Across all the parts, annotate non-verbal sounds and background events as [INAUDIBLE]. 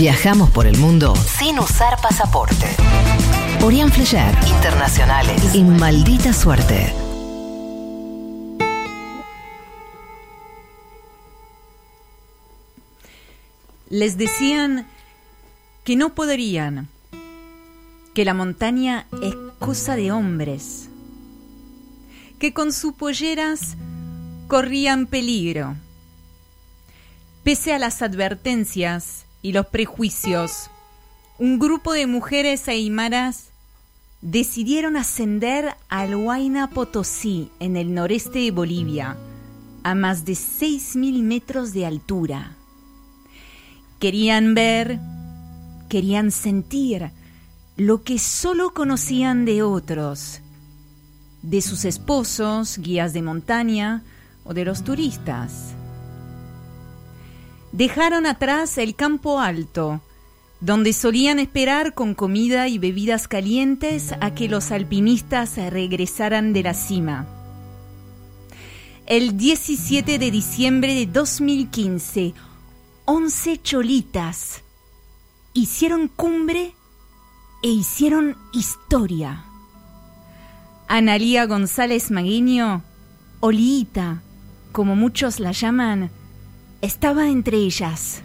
Viajamos por el mundo sin usar pasaporte. Orián Flecher, internacionales, en maldita suerte. Les decían que no podrían, que la montaña es cosa de hombres, que con sus polleras corrían peligro. Pese a las advertencias y los prejuicios, un grupo de mujeres aimaras decidieron ascender al Huayna Potosí, en el noreste de Bolivia, a más de 6.000 metros de altura. Querían ver, querían sentir lo que solo conocían de otros, de sus esposos, guías de montaña o de los turistas. Dejaron atrás el campo alto, donde solían esperar con comida y bebidas calientes a que los alpinistas regresaran de la cima. El 17 de diciembre de 2015, 11 cholitas hicieron cumbre e hicieron historia. Analía González Magueño, Oliita, como muchos la llaman, estaba entre ellas.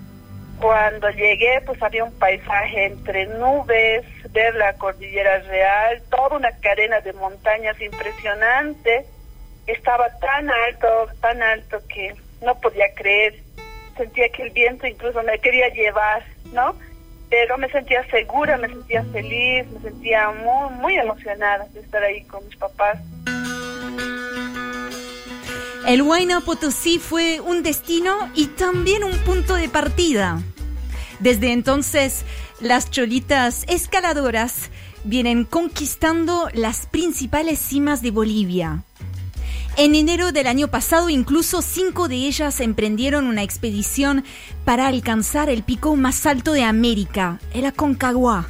Cuando llegué, pues había un paisaje entre nubes, ver la cordillera real, toda una cadena de montañas impresionante. Estaba tan alto, tan alto que no podía creer sentía que el viento incluso me quería llevar, ¿no? Pero me sentía segura, me sentía feliz, me sentía muy, muy emocionada de estar ahí con mis papás. El Huayna Potosí fue un destino y también un punto de partida. Desde entonces, las cholitas escaladoras vienen conquistando las principales cimas de Bolivia. En enero del año pasado, incluso cinco de ellas emprendieron una expedición para alcanzar el pico más alto de América, el Aconcagua.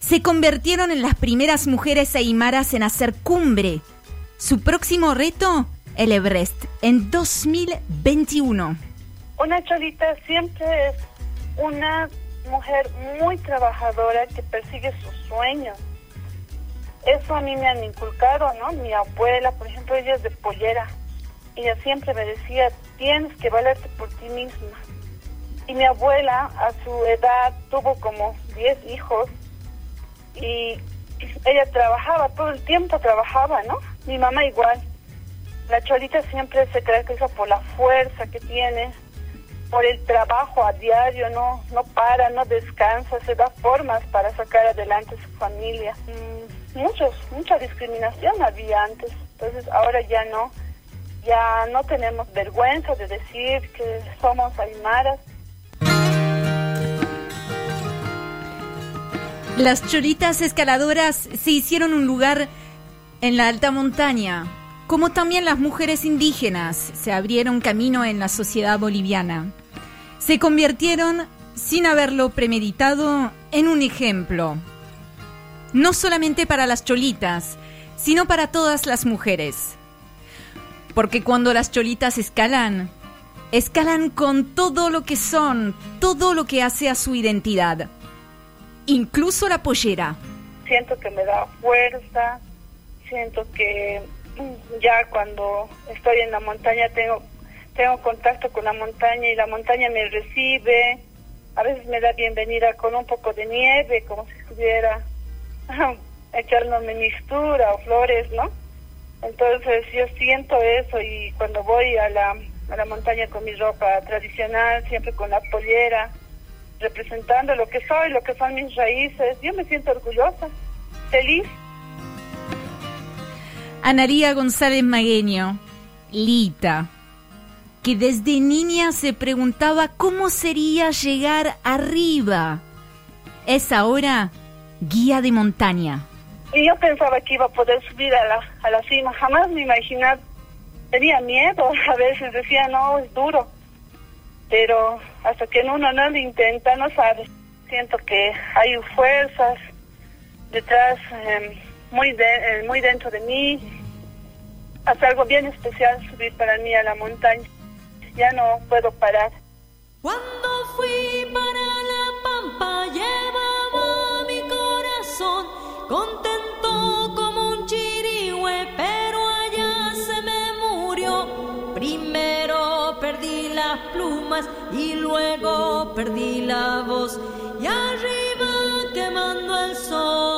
Se convirtieron en las primeras mujeres aimaras en hacer cumbre. Su próximo reto, el Everest, en 2021. Una cholita siempre es una mujer muy trabajadora que persigue sus sueños eso a mí me han inculcado, ¿no? Mi abuela, por ejemplo, ella es de pollera. Ella siempre me decía, tienes que valerte por ti misma. Y mi abuela, a su edad, tuvo como 10 hijos y ella trabajaba, todo el tiempo trabajaba, ¿no? Mi mamá igual. La cholita siempre se caracteriza por la fuerza que tiene, por el trabajo a diario, no, no para, no descansa, se da formas para sacar adelante su familia. Mm, muchos, mucha discriminación había antes, entonces ahora ya no, ya no tenemos vergüenza de decir que somos aymaras. Las cholitas escaladoras se hicieron un lugar en la alta montaña, como también las mujeres indígenas se abrieron camino en la sociedad boliviana. Se convirtieron, sin haberlo premeditado, en un ejemplo no solamente para las cholitas, sino para todas las mujeres. Porque cuando las cholitas escalan, escalan con todo lo que son, todo lo que hace a su identidad, incluso la pollera. Siento que me da fuerza, siento que ya cuando estoy en la montaña tengo, tengo contacto con la montaña y la montaña me recibe, a veces me da bienvenida con un poco de nieve, como si estuviera [LAUGHS] echándome mixtura o flores, ¿no? Entonces yo siento eso y cuando voy a la, a la montaña con mi ropa tradicional, siempre con la pollera, representando lo que soy, lo que son mis raíces, yo me siento orgullosa, feliz. Analía González Magueño, Lita, que desde niña se preguntaba cómo sería llegar arriba. Es ahora guía de montaña. Yo pensaba que iba a poder subir a la, a la cima, jamás me imaginé, tenía miedo, a veces decía, no, es duro, pero hasta que uno no lo intenta, no sabe. Siento que hay fuerzas detrás, em, muy, de, eh, muy dentro de mí. Hace algo bien especial subir para mí a la montaña. Ya no puedo parar. Cuando fui para la pampa llevaba mi corazón contento como un chirigüe, pero allá se me murió. Primero perdí las plumas y luego perdí la voz y arriba quemando el sol.